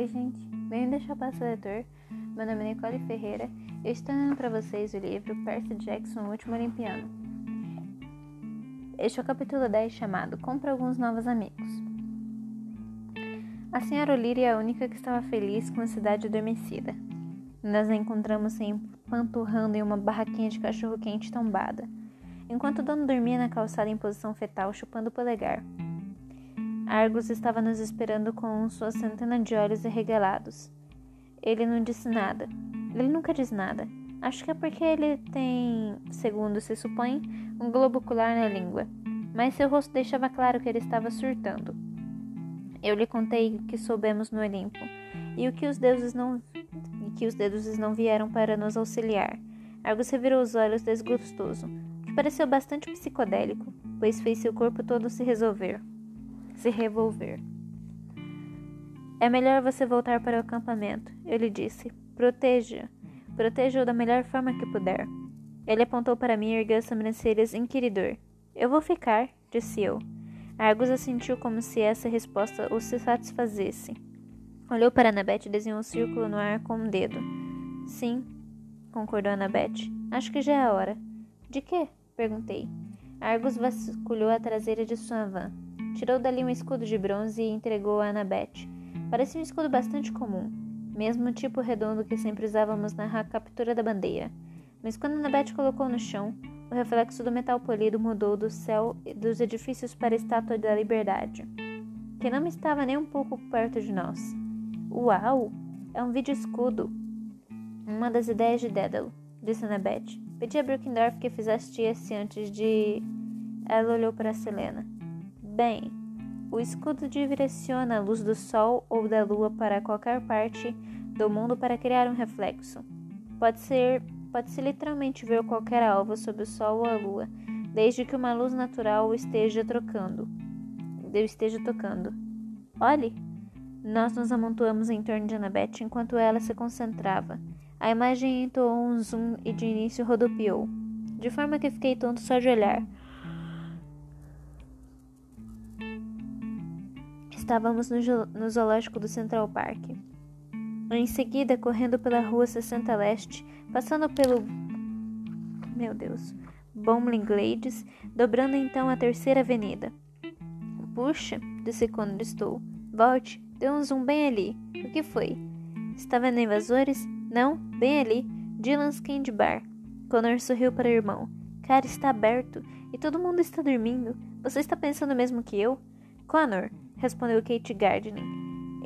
Oi, gente. Bem-vindo ao Passo Leitor. Meu nome é Nicole Ferreira. Eu estou lendo para vocês o livro Percy Jackson, o Último Olimpiano. Este é o capítulo 10 chamado Compra Alguns Novos Amigos. A senhora Olíria é a única que estava feliz com a cidade adormecida. Nós a encontramos se empanturrando em uma barraquinha de cachorro-quente tombada, enquanto o dono dormia na calçada em posição fetal, chupando o polegar. Argus estava nos esperando com sua centena de olhos arregalados. Ele não disse nada. Ele nunca diz nada. Acho que é porque ele tem, segundo se supõe, um globo ocular na língua. Mas seu rosto deixava claro que ele estava surtando. Eu lhe contei o que soubemos no Olimpo e o que os deuses não que os deuses não vieram para nos auxiliar. Argus revirou os olhos desgostoso, que pareceu bastante psicodélico, pois fez seu corpo todo se resolver se revolver. É melhor você voltar para o acampamento, eu lhe disse. Proteja. Proteja-o da melhor forma que puder. Ele apontou para mim e ergueu as sobrancelhas inquiridor. Eu vou ficar, disse eu. Argus assentiu como se essa resposta o satisfazesse. Olhou para Annabeth e desenhou um círculo no ar com um dedo. Sim, concordou Annabeth. Acho que já é a hora. De quê? perguntei. Argus vasculhou a traseira de sua van. Tirou dali um escudo de bronze e entregou a Annabeth. Parecia um escudo bastante comum, mesmo tipo redondo que sempre usávamos na captura da bandeira. Mas quando Annabeth colocou no chão, o reflexo do metal polido mudou do céu dos edifícios para a estátua da liberdade, que não estava nem um pouco perto de nós. Uau! É um vídeo escudo. Uma das ideias de Dédalo, disse Annabeth. Pedi a Brookendorf que fizesse esse antes de. Ela olhou para Selena. Bem, o escudo direciona a luz do sol ou da lua para qualquer parte do mundo para criar um reflexo. Pode ser, pode-se literalmente ver qualquer alvo sob o sol ou a lua, desde que uma luz natural esteja trocando. Eu esteja tocando. Olhe! Nós nos amontoamos em torno de Annabeth enquanto ela se concentrava. A imagem entoou um zoom e de início rodopiou, de forma que fiquei tonto só de olhar. Estávamos no, zoológico do Central Park. Em seguida, correndo pela rua 60 Leste, passando pelo. Meu Deus. Bomling Glades, dobrando então a terceira avenida. Puxa, disse quando estou. Volte, deu um zoom bem ali. O que foi? Está vendo invasores? Não, bem ali. Dylan's Candy Bar. Connor sorriu para o irmão. Cara, está aberto e todo mundo está dormindo. Você está pensando mesmo que eu? Connor, respondeu Kate Gardner.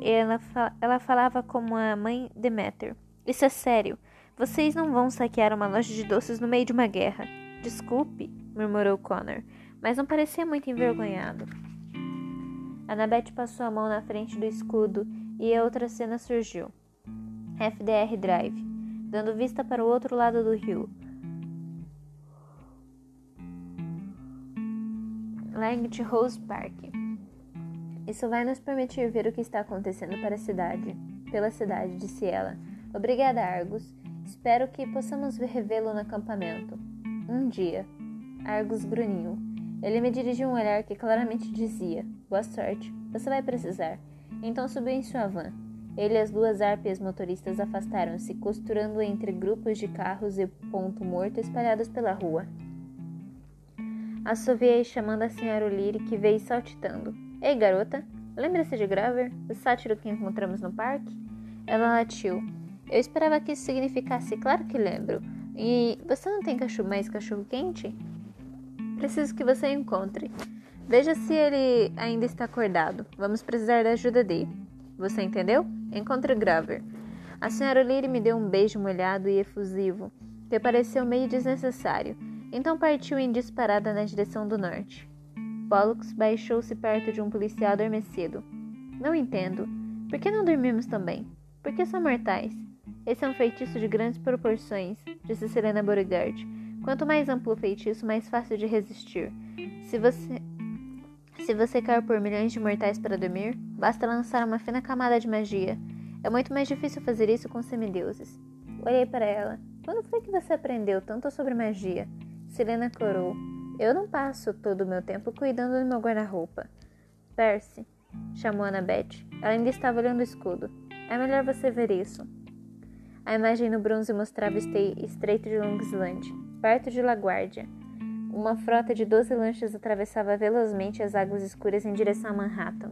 Ela, ela falava como a mãe Demeter. Isso é sério. Vocês não vão saquear uma loja de doces no meio de uma guerra. Desculpe, murmurou Connor, mas não parecia muito envergonhado. Annabeth passou a mão na frente do escudo e outra cena surgiu. FDR Drive, dando vista para o outro lado do rio. Langt Rose Park. Isso vai nos permitir ver o que está acontecendo para a cidade, pela cidade, disse ela. Obrigada, Argus. Espero que possamos revê-lo no acampamento. Um dia. Argus grunhiu. Ele me dirigiu um olhar que claramente dizia: Boa sorte, você vai precisar. Então subiu em sua van. Ele e as duas árpias motoristas afastaram-se, costurando entre grupos de carros e ponto morto espalhados pela rua. Assoviei chamando a senhora O'Leary, que veio saltitando. Ei, garota, lembra-se de Graver, o sátiro que encontramos no parque? Ela latiu. Eu esperava que isso significasse, claro que lembro. E você não tem cachorro mais cachorro quente? Preciso que você encontre. Veja se ele ainda está acordado. Vamos precisar da ajuda dele. Você entendeu? Encontre Graver. A senhora Leary me deu um beijo molhado e efusivo, que pareceu meio desnecessário. Então partiu em disparada na direção do norte. Pollux baixou-se perto de um policial adormecido. Não entendo. Por que não dormimos também? Por que são mortais? Esse é um feitiço de grandes proporções, disse Selena Beauregard. Quanto mais amplo o feitiço, mais fácil de resistir. Se você. Se você quer por milhões de mortais para dormir, basta lançar uma fina camada de magia. É muito mais difícil fazer isso com semideuses. Olhei para ela. Quando foi que você aprendeu tanto sobre magia? Selena corou. Eu não passo todo o meu tempo cuidando do meu guarda-roupa. Percy, chamou Annabeth. Ela ainda estava olhando o escudo. É melhor você ver isso. A imagem no bronze mostrava o estreito de Long Island, perto de LaGuardia. Uma frota de 12 lanchas atravessava velozmente as águas escuras em direção a Manhattan.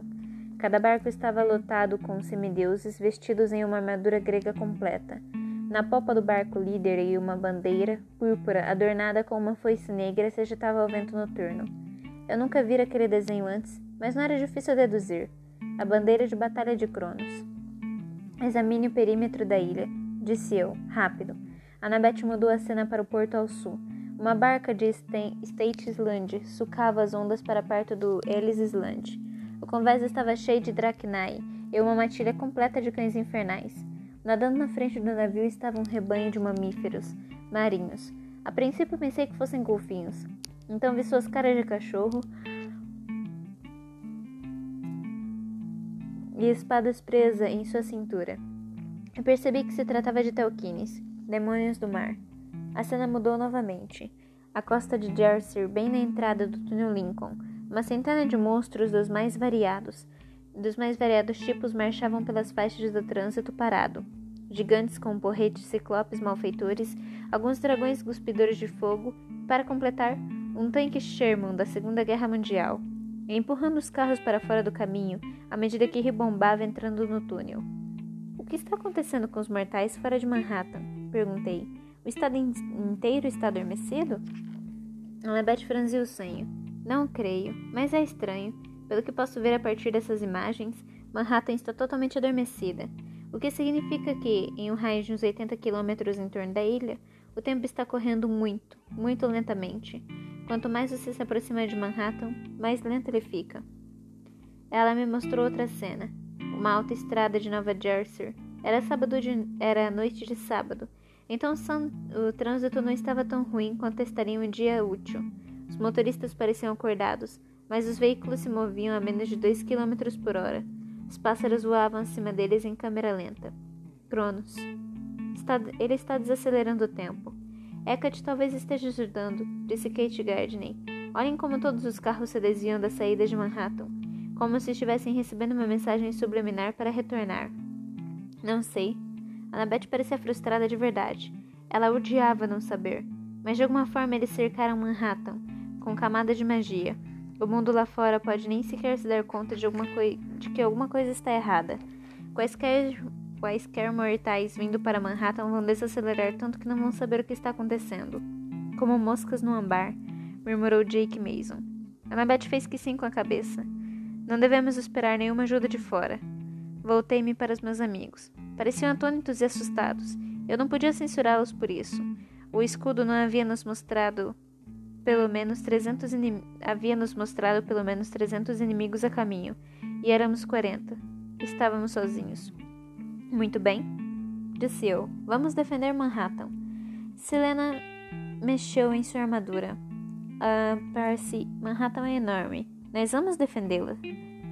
Cada barco estava lotado com semideuses vestidos em uma armadura grega completa. Na popa do barco líder e uma bandeira púrpura adornada com uma foice negra se agitava ao vento noturno. Eu nunca vira aquele desenho antes, mas não era difícil deduzir. A bandeira de batalha de Cronos. Examine o perímetro da ilha, disse eu, rápido. Annabeth mudou a cena para o porto ao sul. Uma barca de State Island sucava as ondas para perto do Ellis Island. O convés estava cheio de dracnai e uma matilha completa de cães infernais. Nadando na frente do navio estava um rebanho de mamíferos marinhos. A princípio pensei que fossem golfinhos. Então vi suas caras de cachorro e espadas presas em sua cintura. Eu percebi que se tratava de Telquines, demônios do mar. A cena mudou novamente. A costa de Jersey, bem na entrada do túnel Lincoln, uma centena de monstros dos mais variados, dos mais variados tipos marchavam pelas faixas do trânsito parado. Gigantes com porretes, ciclopes malfeitores, alguns dragões cuspidores de fogo, para completar, um tanque Sherman da Segunda Guerra Mundial, empurrando os carros para fora do caminho à medida que ribombava entrando no túnel. O que está acontecendo com os mortais fora de Manhattan? Perguntei. O estado in inteiro está adormecido? Annabeth franziu o senho. Não creio, mas é estranho. Pelo que posso ver a partir dessas imagens, Manhattan está totalmente adormecida, o que significa que, em um raio de uns 80 quilômetros em torno da ilha, o tempo está correndo muito, muito lentamente. Quanto mais você se aproxima de Manhattan, mais lento ele fica. Ela me mostrou outra cena. Uma alta estrada de Nova Jersey. Era sábado de, era noite de sábado, então o trânsito não estava tão ruim quanto estaria um dia útil. Os motoristas pareciam acordados, mas os veículos se moviam a menos de 2 km por hora. Os pássaros voavam acima deles em câmera lenta. Cronos. Está, ele está desacelerando o tempo. Hecate talvez esteja ajudando, disse Kate Gardner. Olhem como todos os carros se desviam da saída de Manhattan, como se estivessem recebendo uma mensagem subliminar para retornar. Não sei. Annabeth parecia frustrada de verdade. Ela odiava não saber, mas de alguma forma eles cercaram Manhattan, com camadas de magia. O mundo lá fora pode nem sequer se dar conta de, alguma de que alguma coisa está errada. Quaisquer, quaisquer mortais vindo para Manhattan vão desacelerar tanto que não vão saber o que está acontecendo. Como moscas no ambar, murmurou Jake Mason. Annabeth fez que sim com a cabeça. Não devemos esperar nenhuma ajuda de fora. Voltei-me para os meus amigos. Pareciam atônitos e assustados. Eu não podia censurá-los por isso. O escudo não havia nos mostrado pelo menos 300 havia nos mostrado pelo menos 300 inimigos a caminho, e éramos 40. Estávamos sozinhos. Muito bem, disse eu. Vamos defender Manhattan. Selena mexeu em sua armadura. Ah, Percy, Manhattan é enorme. Nós vamos defendê-la.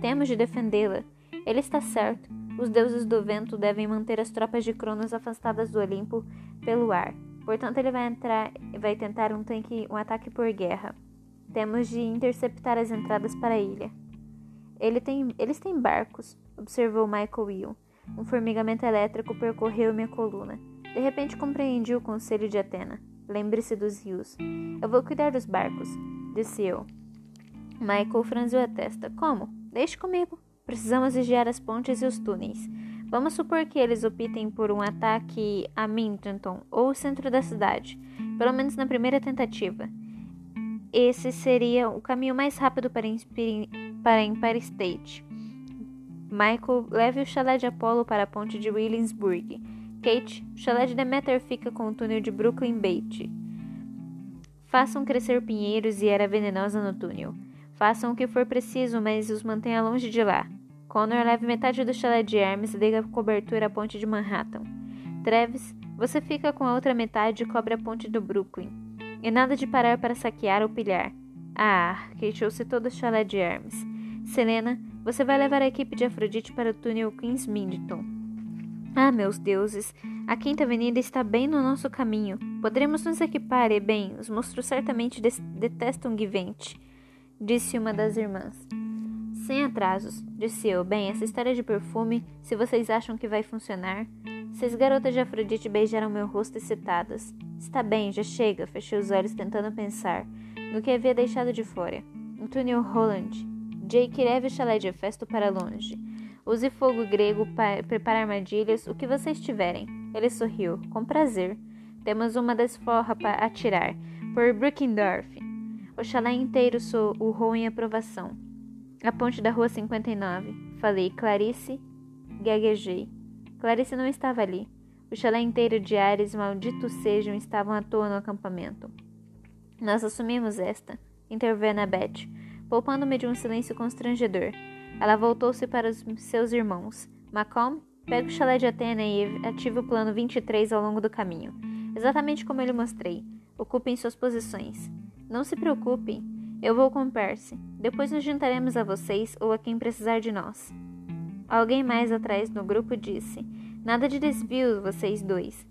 Temos de defendê-la. Ele está certo. Os deuses do vento devem manter as tropas de Cronos afastadas do Olimpo pelo ar. Portanto, ele vai entrar vai tentar um, tanque, um ataque por guerra. Temos de interceptar as entradas para a ilha. Ele tem, eles têm barcos, observou Michael Will. Um formigamento elétrico percorreu minha coluna. De repente compreendi o conselho de Atena. Lembre-se dos rios. Eu vou cuidar dos barcos, disse eu. Michael franziu a testa. Como? Deixe comigo. Precisamos vigiar as pontes e os túneis. Vamos supor que eles optem por um ataque a Mintonton ou o centro da cidade, pelo menos na primeira tentativa. Esse seria o caminho mais rápido para, para Empire State. Michael, leve o chalé de Apollo para a ponte de Williamsburg. Kate, o chalé de Demeter fica com o túnel de Brooklyn Bait. Façam crescer pinheiros e era venenosa no túnel. Façam o que for preciso, mas os mantenha longe de lá. Connor leve metade do chalé de Hermes e dê a cobertura à ponte de Manhattan. Travis, você fica com a outra metade e cobre a ponte do Brooklyn. E nada de parar para saquear ou pilhar. Ah, queixou-se todo o chalé de Hermes. Selena, você vai levar a equipe de Afrodite para o túnel Queens Minton. Ah, meus deuses, a Quinta Avenida está bem no nosso caminho. Poderemos nos equipar e, bem, os monstros certamente detestam Givente, disse uma das irmãs. Sem atrasos, disse eu. Bem, essa história de perfume, se vocês acham que vai funcionar. Seis garotas de Afrodite beijaram meu rosto excitadas. Está bem, já chega, fechei os olhos tentando pensar no que havia deixado de fora. Antônio Holland. Jake leve o chalé de festa para longe. Use fogo grego para preparar armadilhas, o que vocês tiverem. Ele sorriu. Com prazer. Temos uma desforra para atirar. Por Brookendorf. O chalé inteiro urrou em aprovação. A ponte da rua 59. Falei, Clarice. Gaguejei. Clarice não estava ali. O chalé inteiro de Ares, maldito sejam, estavam à toa no acampamento. Nós assumimos esta, interveio Annabeth, poupando-me de um silêncio constrangedor. Ela voltou-se para os seus irmãos. Macomb, pegue o chalé de Atena e ative o plano 23 ao longo do caminho. Exatamente como eu lhe mostrei. Ocupem suas posições. Não se preocupem. Eu vou com Percy. Depois nos juntaremos a vocês ou a quem precisar de nós. Alguém mais atrás no grupo disse: Nada de desvio, vocês dois.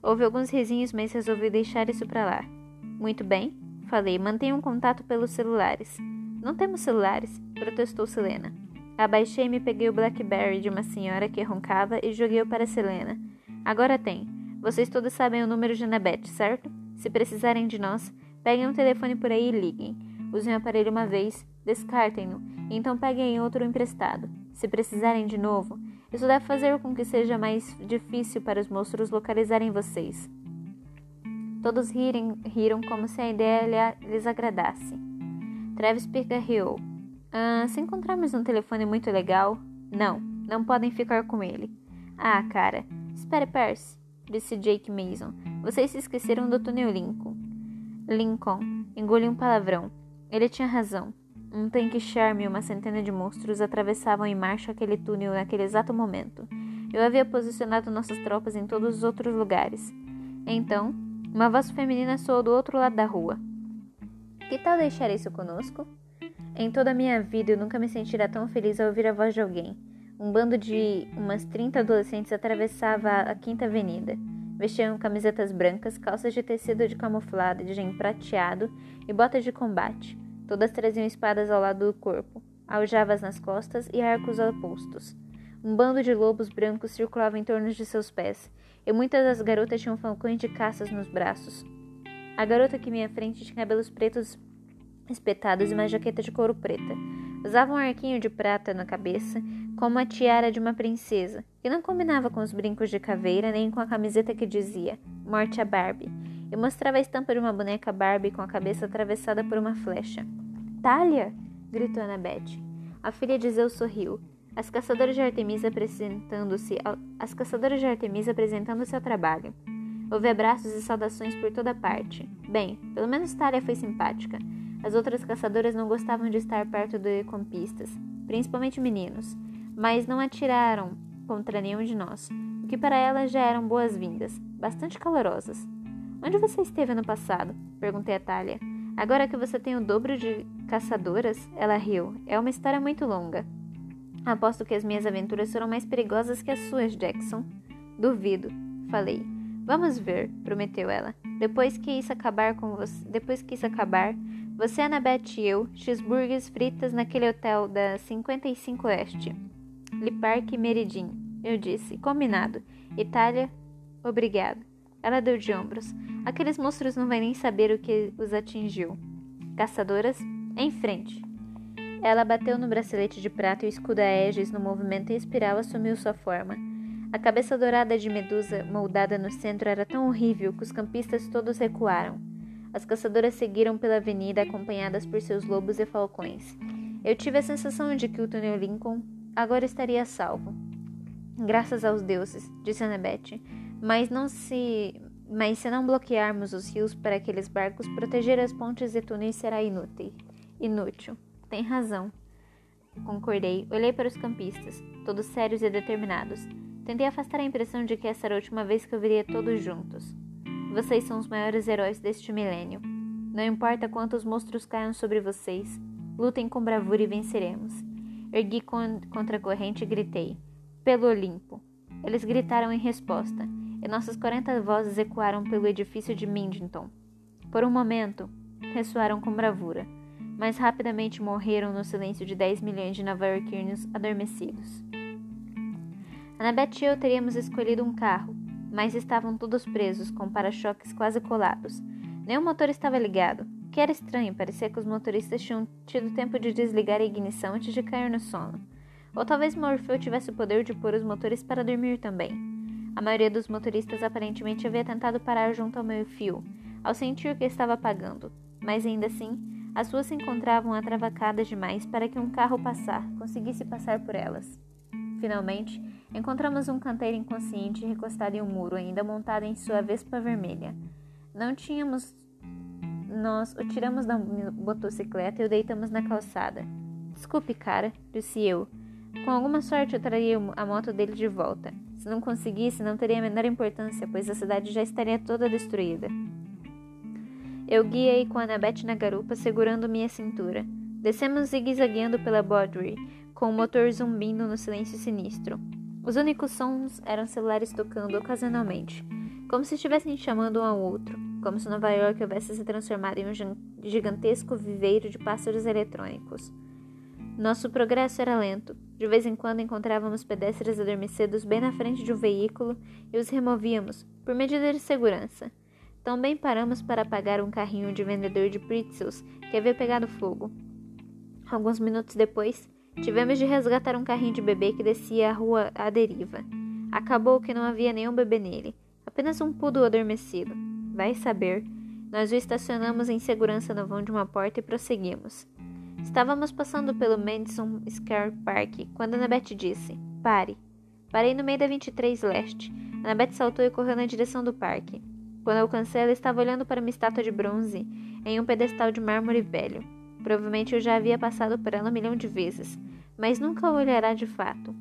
Houve alguns risinhos, mas resolvi deixar isso para lá. Muito bem, falei. Mantenham contato pelos celulares. Não temos celulares, protestou Selena. Abaixei-me e peguei o Blackberry de uma senhora que roncava e joguei-o para Selena. Agora tem. Vocês todos sabem o número de Annabeth, certo? Se precisarem de nós, peguem um telefone por aí e liguem. Usem o aparelho uma vez, descartem-no, e então peguem outro emprestado. Se precisarem de novo, isso deve fazer com que seja mais difícil para os monstros localizarem vocês. Todos rirem, riram como se a ideia lhes agradasse. Travis picarreou. Ah, se encontrarmos um telefone muito legal. Não, não podem ficar com ele. Ah, cara. Espere, Percy, disse Jake Mason. Vocês se esqueceram do túnel Lincoln. Lincoln engoliu um palavrão. Ele tinha razão. Um tanque charme e uma centena de monstros atravessavam em marcha aquele túnel naquele exato momento. Eu havia posicionado nossas tropas em todos os outros lugares. Então, uma voz feminina soou do outro lado da rua. Que tal deixar isso conosco? Em toda a minha vida eu nunca me sentira tão feliz ao ouvir a voz de alguém. Um bando de umas 30 adolescentes atravessava a Quinta Avenida. Vestiam camisetas brancas, calças de tecido de camuflado de prateado e botas de combate. Todas traziam espadas ao lado do corpo, aljavas nas costas e arcos opostos. Um bando de lobos brancos circulava em torno de seus pés, e muitas das garotas tinham falcões de caças nos braços. A garota que minha frente tinha cabelos pretos espetados e uma jaqueta de couro preta. Usava um arquinho de prata na cabeça, como a tiara de uma princesa, que não combinava com os brincos de caveira nem com a camiseta que dizia Morte a Barbie, e mostrava a estampa de uma boneca Barbie com a cabeça atravessada por uma flecha. Talia! gritou Annabeth. A filha de Zeus sorriu. As caçadoras de Artemisa apresentando-se ao... as caçadoras de Artemisa apresentando-se ao trabalho. Houve abraços e saudações por toda parte. Bem, pelo menos Talia foi simpática. As outras caçadoras não gostavam de estar perto de compistas, principalmente meninos, mas não atiraram contra nenhum de nós, o que para elas já eram boas-vindas, bastante calorosas. Onde você esteve no passado? perguntei a Talia. Agora que você tem o dobro de caçadoras, ela riu. É uma história muito longa. Aposto que as minhas aventuras foram mais perigosas que as suas, Jackson. Duvido, falei. Vamos ver, prometeu ela. Depois que isso acabar com você, depois que isso acabar, você, Annabeth e eu, cheeseburgers fritas naquele hotel da 55 Oeste. Le Parc Meridin. Eu disse, combinado. Itália, obrigado. Ela deu de ombros. Aqueles monstros não vão nem saber o que os atingiu. Caçadoras, em frente. Ela bateu no bracelete de prata e o escudo Aegis no movimento em espiral assumiu sua forma. A cabeça dourada de Medusa, moldada no centro, era tão horrível que os campistas todos recuaram. As caçadoras seguiram pela avenida acompanhadas por seus lobos e falcões. Eu tive a sensação de que o túnel Lincoln agora estaria salvo. Graças aos deuses, disse Annabeth. Mas não se. Mas se não bloquearmos os rios para aqueles barcos, proteger as pontes e túneis será inútil. Inútil. Tem razão. Concordei. Olhei para os campistas, todos sérios e determinados. Tentei afastar a impressão de que essa era a última vez que eu veria todos juntos. Vocês são os maiores heróis deste milênio. Não importa quantos monstros caiam sobre vocês, lutem com bravura e venceremos. Ergui con contra a corrente e gritei: Pelo Olimpo! Eles gritaram em resposta, e nossas quarenta vozes ecoaram pelo edifício de Mindington. Por um momento, ressoaram com bravura. mas rapidamente morreram no silêncio de 10 milhões de nova-iorquinos adormecidos. Annabeth e eu teríamos escolhido um carro, mas estavam todos presos, com para-choques quase colados. Nenhum motor estava ligado, o que era estranho, parecia que os motoristas tinham tido tempo de desligar a ignição antes de cair no sono. Ou talvez Morpheus tivesse o poder de pôr os motores para dormir também. A maioria dos motoristas aparentemente havia tentado parar junto ao meio-fio, ao sentir que estava apagando, mas ainda assim, as ruas se encontravam atravacadas demais para que um carro passar conseguisse passar por elas. Finalmente, encontramos um canteiro inconsciente recostado em um muro, ainda montado em sua vespa vermelha. Não tínhamos. Nós o tiramos da motocicleta e o deitamos na calçada. Desculpe, cara, disse eu. Com alguma sorte eu traria a moto dele de volta. Se não conseguisse, não teria a menor importância, pois a cidade já estaria toda destruída. Eu guiei com a Annabeth na garupa, segurando minha cintura. Descemos zigue-zagueando pela Broadway, com o motor zumbindo no silêncio sinistro. Os únicos sons eram celulares tocando ocasionalmente, como se estivessem chamando um ao outro, como se Nova York houvesse se transformado em um gigantesco viveiro de pássaros eletrônicos. Nosso progresso era lento. De vez em quando encontrávamos pedestres adormecidos bem na frente de um veículo e os removíamos, por medida de segurança. Também paramos para apagar um carrinho de vendedor de pretzels que havia pegado fogo. Alguns minutos depois, tivemos de resgatar um carrinho de bebê que descia a rua à deriva. Acabou que não havia nenhum bebê nele, apenas um poodle adormecido. Vai saber. Nós o estacionamos em segurança no vão de uma porta e prosseguimos. Estávamos passando pelo Madison Square Park quando Annabeth disse: Pare. Parei no meio da 23 Leste. Annabeth saltou e correu na direção do parque. Quando alcancei, ela estava olhando para uma estátua de bronze em um pedestal de mármore velho. Provavelmente eu já havia passado por ela um milhão de vezes, mas nunca o olhará de fato.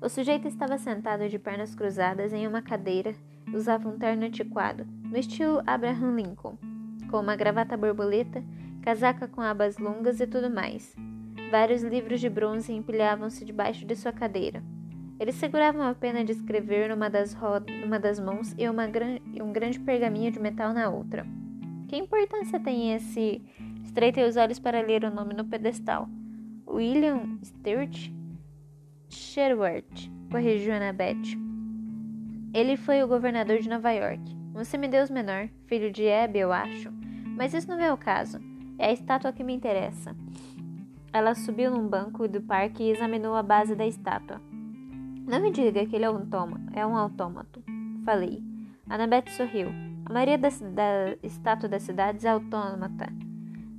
O sujeito estava sentado de pernas cruzadas em uma cadeira usava um terno antiquado, no estilo Abraham Lincoln, com uma gravata borboleta, casaca com abas longas e tudo mais. Vários livros de bronze empilhavam-se debaixo de sua cadeira. Ele segurava uma pena de escrever numa das, numa das mãos e, gran e um grande pergaminho de metal na outra. Que importância tem esse? Estreitei os olhos para ler o nome no pedestal. William Stewart Sherwood, corrigiu Annabeth. Ele foi o governador de Nova York, um semideus menor, filho de Hebe, eu acho. Mas isso não é o caso. É a estátua que me interessa. Ela subiu num banco do parque e examinou a base da estátua. Não me diga que ele é um, toma, é um autômato, falei. Annabeth sorriu. A maioria da, da estátua das cidades é autômata.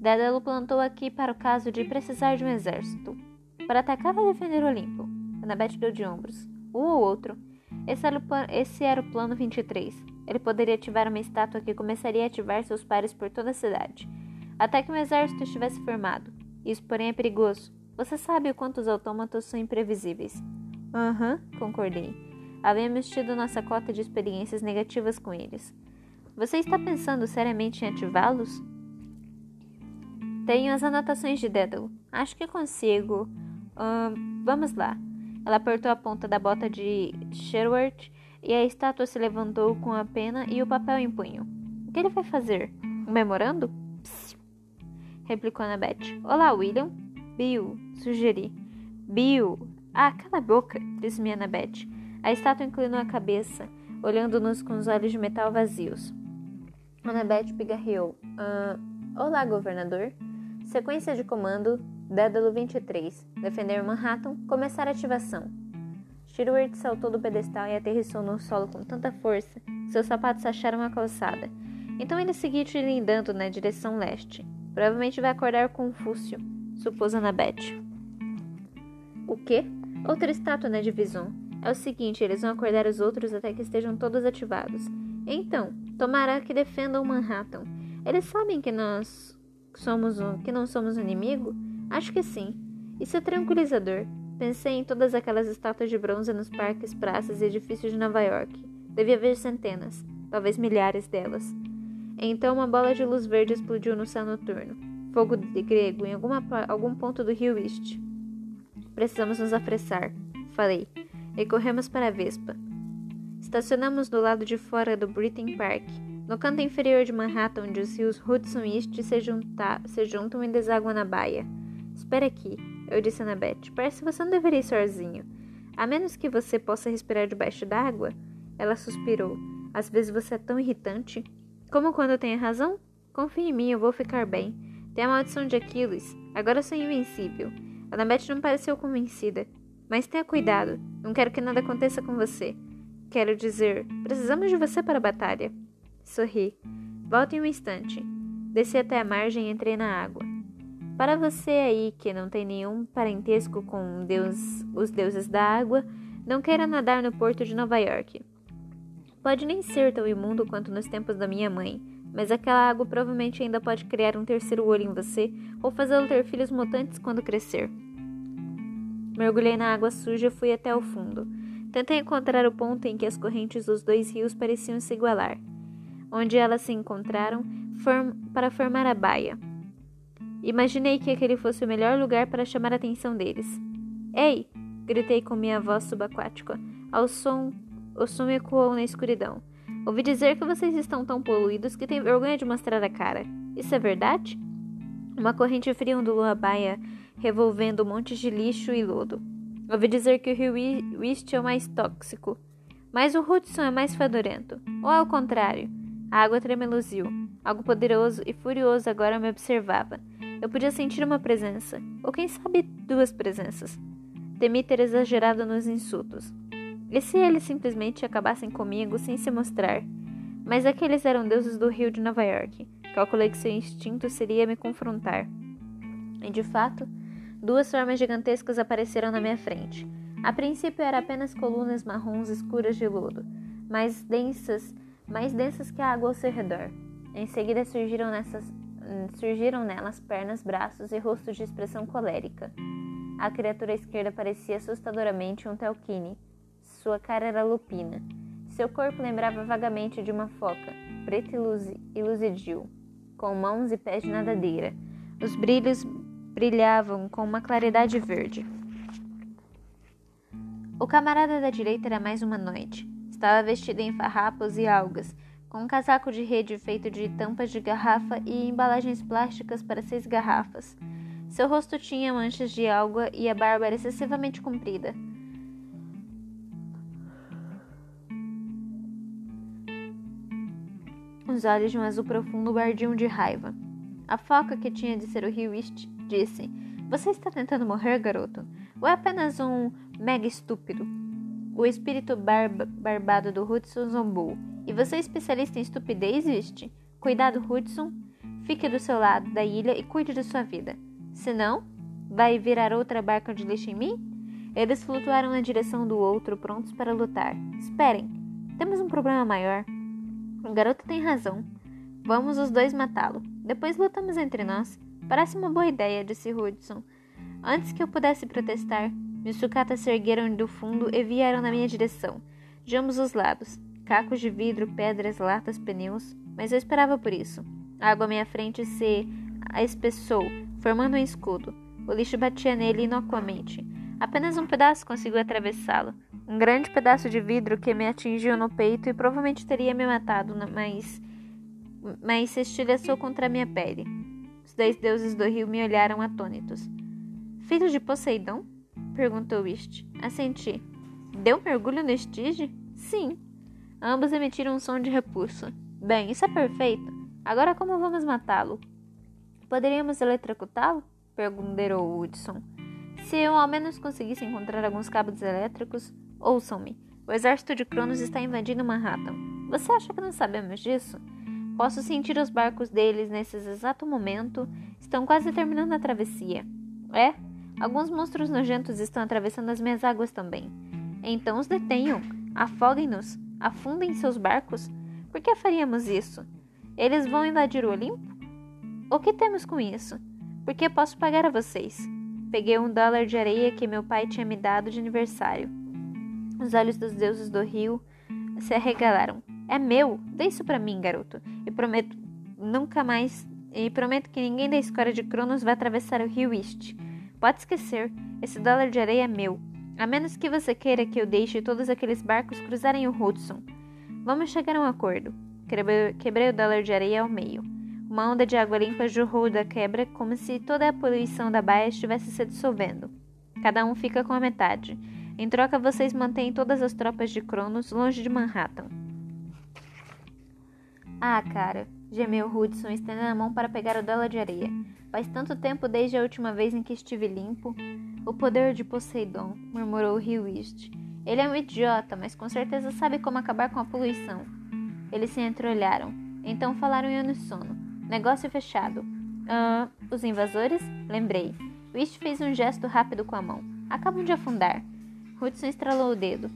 Dédalo plantou aqui para o caso de precisar de um exército. Para atacar ou defender o Olimpo? Annabeth deu de ombros. Um ou outro. Esse era, o, esse era o plano 23. Ele poderia ativar uma estátua que começaria a ativar seus pares por toda a cidade. Até que um exército estivesse formado. Isso, porém, é perigoso. Você sabe o quanto os autômatos são imprevisíveis. Aham, uhum, concordei. Havíamos tido nossa cota de experiências negativas com eles. Você está pensando seriamente em ativá-los? Tenho as anotações de Dédalo. Acho que consigo. Uh, vamos lá. Ela apertou a ponta da bota de Sherwood e a estátua se levantou com a pena e o papel em punho. O que ele vai fazer? Um memorando? Psst, replicou Annabeth. Olá, William. Bill, sugeri. Bill, ah, cala a boca, disse minha Annabeth. A estátua inclinou a cabeça, olhando-nos com os olhos de metal vazios. Annabeth pigarreou. Ah, olá, governador. Sequência de comando, Dédalo 23. Defender Manhattan, começar ativação. Stewart saltou do pedestal e aterrissou no solo com tanta força que seus sapatos acharam a calçada. Então ele seguiu tilindando na direção leste. Provavelmente vai acordar Confúcio, supôs Annabeth. O quê? Outra estátua na divisão. É o seguinte, eles vão acordar os outros até que estejam todos ativados. Então, tomará que defendam Manhattan. Eles sabem que nós somos um, que não somos um inimigo? Acho que sim. Isso é tranquilizador. Pensei em todas aquelas estátuas de bronze nos parques, praças e edifícios de Nova York. Devia haver centenas, talvez milhares delas. Então uma bola de luz verde explodiu no céu noturno. Fogo de grego em alguma, algum ponto do rio East. Precisamos nos apressar, falei, e corremos para a Vespa. Estacionamos do lado de fora do Britain Park, no canto inferior de Manhattan, onde os rios Hudson e East se, junta, se juntam e desaguam na baia. Espera aqui, eu disse a Annabeth. Parece que você não deveria ir sozinho. A menos que você possa respirar debaixo d'água. Ela suspirou. Às vezes você é tão irritante. Como quando eu tenho razão? Confie em mim, eu vou ficar bem. Tem a maldição de Aquiles. Agora sou invencível. Annabeth não pareceu convencida. Mas tenha cuidado. Não quero que nada aconteça com você. Quero dizer, precisamos de você para a batalha. Sorri. Volte um instante. Desci até a margem e entrei na água. Para você aí que não tem nenhum parentesco com Deus, os deuses da água, não queira nadar no porto de Nova York. Pode nem ser tão imundo quanto nos tempos da minha mãe, mas aquela água provavelmente ainda pode criar um terceiro olho em você ou fazê-lo ter filhos mutantes quando crescer. Mergulhei na água suja e fui até o fundo. Tentei encontrar o ponto em que as correntes dos dois rios pareciam se igualar onde elas se encontraram form para formar a baia. Imaginei que aquele fosse o melhor lugar para chamar a atenção deles. Ei! gritei com minha voz subaquática. Ao som, o som ecoou na escuridão. Ouvi dizer que vocês estão tão poluídos que têm vergonha de mostrar a cara. Isso é verdade? Uma corrente fria ondulou a baia, revolvendo montes de lixo e lodo. Ouvi dizer que o rio Wist é o mais tóxico, mas o Hudson é mais fedorento. Ou ao contrário, a água tremeluziu. Algo poderoso e furioso agora me observava. Eu podia sentir uma presença, ou quem sabe duas presenças. Temi ter exagerado nos insultos. E se eles simplesmente acabassem comigo sem se mostrar? Mas aqueles eram deuses do rio de Nova York. Calculei que seu instinto seria me confrontar. E de fato, duas formas gigantescas apareceram na minha frente. A princípio eram apenas colunas marrons escuras de lodo, mais densas mais densas que a água ao seu redor. Em seguida surgiram, nessas, surgiram nelas pernas, braços e rostos de expressão colérica. A criatura esquerda parecia assustadoramente um telquine. Sua cara era lupina. Seu corpo lembrava vagamente de uma foca, preta e luzidio, com mãos e pés de nadadeira. Os brilhos brilhavam com uma claridade verde. O camarada da direita era mais humanoide. Estava vestida em farrapos e algas, com um casaco de rede feito de tampas de garrafa e embalagens plásticas para seis garrafas. Seu rosto tinha manchas de água e a barba era excessivamente comprida. Os olhos de um azul profundo guardiam de raiva. A foca, que tinha de ser o Rio East, disse: Você está tentando morrer, garoto? Ou é apenas um mega estúpido? O espírito barba, barbado do Hudson zombou. E você é especialista em estupidez, viste? Cuidado, Hudson. Fique do seu lado da ilha e cuide de sua vida. Senão, vai virar outra barca de lixo em mim? Eles flutuaram na direção do outro, prontos para lutar. Esperem, temos um problema maior. O garoto tem razão. Vamos os dois matá-lo. Depois lutamos entre nós. Parece uma boa ideia, disse Hudson. Antes que eu pudesse protestar, meus sucatas se ergueram do fundo e vieram na minha direção, de ambos os lados. Cacos de vidro, pedras, latas, pneus. Mas eu esperava por isso. A água à minha frente se espessou, formando um escudo. O lixo batia nele inocuamente. Apenas um pedaço conseguiu atravessá-lo. Um grande pedaço de vidro que me atingiu no peito e provavelmente teria me matado, mas, mas se estilhaçou contra a minha pele. Os dez deuses do rio me olharam atônitos. Filho de Poseidon? Perguntou Wist. Assenti. Deu um mergulho no estige? Sim. Ambos emitiram um som de repulso. Bem, isso é perfeito. Agora como vamos matá-lo? Poderíamos eletrocutá-lo? Perguntou Woodson. Se eu ao menos conseguisse encontrar alguns cabos elétricos, ouçam-me. O exército de Cronos está invadindo Manhattan. Você acha que não sabemos disso? Posso sentir os barcos deles nesse exato momento. Estão quase terminando a travessia. É? Alguns monstros nojentos estão atravessando as minhas águas também. Então os detenham, afoguem-nos, afundem seus barcos. Por que faríamos isso? Eles vão invadir o Olimpo? O que temos com isso? Porque posso pagar a vocês. Peguei um dólar de areia que meu pai tinha me dado de aniversário. Os olhos dos deuses do rio se arregalaram. É meu! Dê isso para mim, garoto. E prometo nunca mais. E prometo que ninguém da escola de Cronos vai atravessar o rio East. Pode esquecer, esse dólar de areia é meu. A menos que você queira que eu deixe todos aqueles barcos cruzarem o Hudson. Vamos chegar a um acordo. Quebrei o dólar de areia ao meio. Uma onda de água limpa jorrou da quebra como se toda a poluição da baia estivesse se dissolvendo. Cada um fica com a metade. Em troca, vocês mantêm todas as tropas de Cronos longe de Manhattan. Ah, cara, gemeu Hudson, estendendo a mão para pegar o dólar de areia. Faz tanto tempo desde a última vez em que estive limpo. O poder de Poseidon, murmurou Rio East. Ele é um idiota, mas com certeza sabe como acabar com a poluição. Eles se entreolharam. Então falaram em unissono. Negócio fechado. Ah, os invasores? Lembrei. Wist fez um gesto rápido com a mão. Acabam de afundar. Hudson estralou o dedo.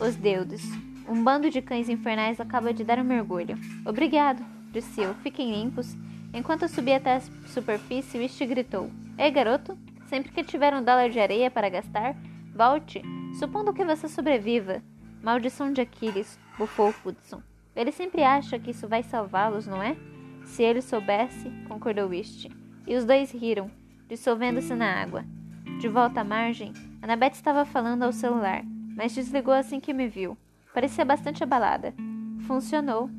Os deuses. Um bando de cães infernais acaba de dar um mergulho. Obrigado, eu. Fiquem limpos. Enquanto subia até a superfície, Wist gritou: Ei, garoto, sempre que tiver um dólar de areia para gastar, volte, supondo que você sobreviva. Maldição de Aquiles, bufou Hudson. Ele sempre acha que isso vai salvá-los, não é? Se ele soubesse, concordou Wist. E os dois riram, dissolvendo-se na água. De volta à margem, Annabeth estava falando ao celular, mas desligou assim que me viu. Parecia bastante abalada. Funcionou,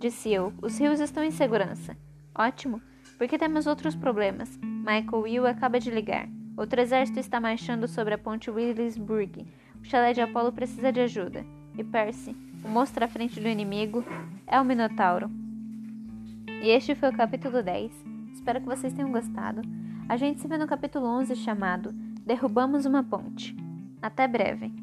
disse eu. Os rios estão em segurança. Ótimo, porque temos outros problemas. Michael Will acaba de ligar. Outro exército está marchando sobre a ponte Willisburg. O chalé de Apolo precisa de ajuda. E Percy, o monstro à frente do inimigo, é o Minotauro. E este foi o capítulo 10. Espero que vocês tenham gostado. A gente se vê no capítulo 11 chamado Derrubamos uma Ponte. Até breve!